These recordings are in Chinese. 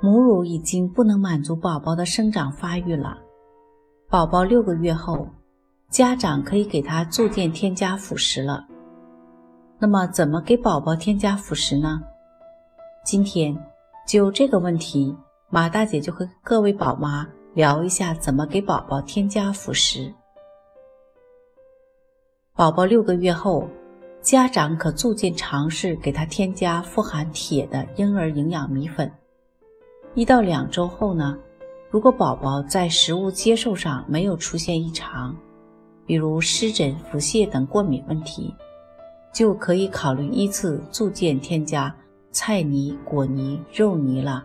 母乳已经不能满足宝宝的生长发育了。宝宝六个月后，家长可以给他逐渐添加辅食了。那么，怎么给宝宝添加辅食呢？今天就这个问题，马大姐就和各位宝妈聊一下怎么给宝宝添加辅食。宝宝六个月后，家长可逐渐尝试给他添加富含铁的婴儿营养米粉。一到两周后呢，如果宝宝在食物接受上没有出现异常，比如湿疹、腹泻等过敏问题，就可以考虑依次逐渐添加菜泥、果泥、肉泥了。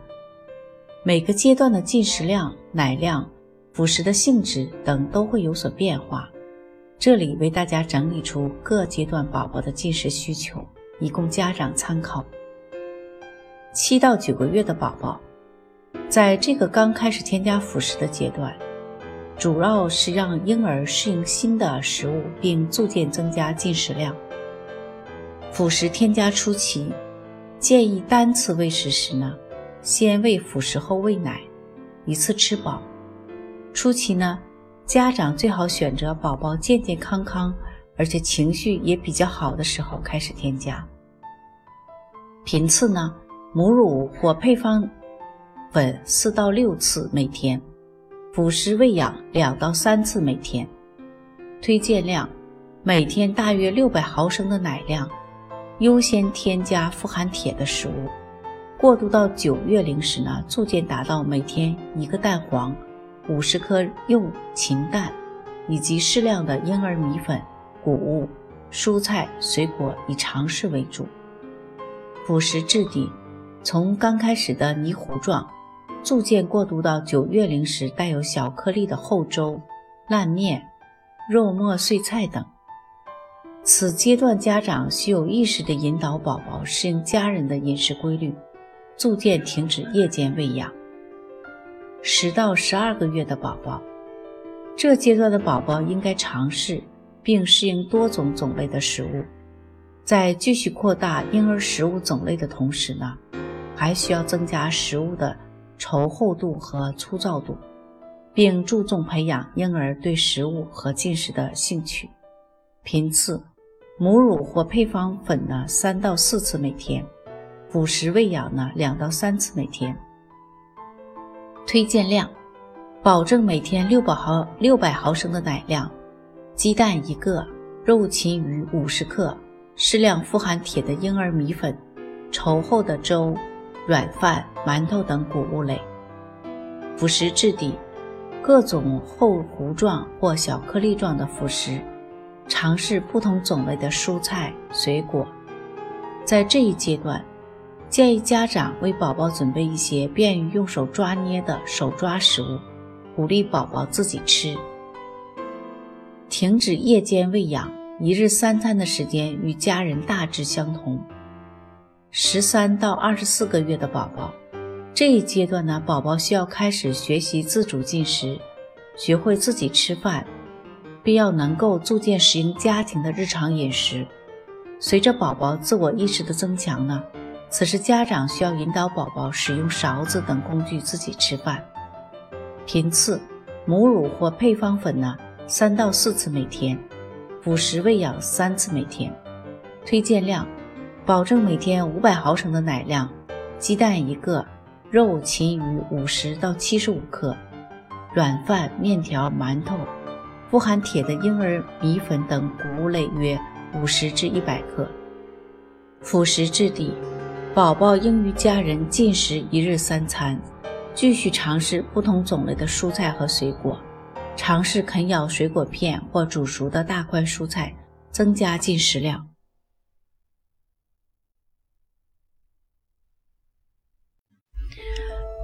每个阶段的进食量、奶量、辅食的性质等都会有所变化。这里为大家整理出各阶段宝宝的进食需求，以供家长参考。七到九个月的宝宝。在这个刚开始添加辅食的阶段，主要是让婴儿适应新的食物，并逐渐增加进食量。辅食添加初期，建议单次喂食时呢，先喂辅食后喂奶，一次吃饱。初期呢，家长最好选择宝宝健健康康，而且情绪也比较好的时候开始添加。频次呢，母乳或配方。粉四到六次每天，辅食喂养两到三次每天。推荐量每天大约六百毫升的奶量，优先添加富含铁的食物。过渡到九月龄时呢，逐渐达到每天一个蛋黄、五十克幼禽蛋，以及适量的婴儿米粉、谷物、蔬菜、水果以常食为主。辅食质地从刚开始的泥糊状。逐渐过渡到九月龄时，带有小颗粒的厚粥、烂面、肉末碎菜等。此阶段，家长需有意识地引导宝宝适应家人的饮食规律，逐渐停止夜间喂养。十到十二个月的宝宝，这阶段的宝宝应该尝试并适应多种种类的食物。在继续扩大婴儿食物种类的同时呢，还需要增加食物的。稠厚度和粗糙度，并注重培养婴儿对食物和进食的兴趣。频次：母乳或配方粉呢三到四次每天，辅食喂养呢两到三次每天。推荐量：保证每天六百毫六百毫升的奶量，鸡蛋一个，肉禽鱼五十克，适量富含铁的婴儿米粉，稠厚的粥。软饭、馒头等谷物类，辅食质地各种厚糊状或小颗粒状的辅食，尝试不同种类的蔬菜水果。在这一阶段，建议家长为宝宝准备一些便于用手抓捏的手抓食物，鼓励宝宝自己吃。停止夜间喂养，一日三餐的时间与家人大致相同。十三到二十四个月的宝宝，这一阶段呢，宝宝需要开始学习自主进食，学会自己吃饭，并要能够逐渐适应家庭的日常饮食。随着宝宝自我意识的增强呢，此时家长需要引导宝宝使用勺子等工具自己吃饭。频次：母乳或配方粉呢，三到四次每天，辅食喂养三次每天。推荐量。保证每天五百毫升的奶量，鸡蛋一个，肉禽鱼五十到七十五克，软饭、面条、馒头，富含铁的婴儿米粉等谷物类约五十至一百克。辅食质地，宝宝应与家人进食一日三餐，继续尝试不同种类的蔬菜和水果，尝试啃咬水果片或煮熟的大块蔬菜，增加进食量。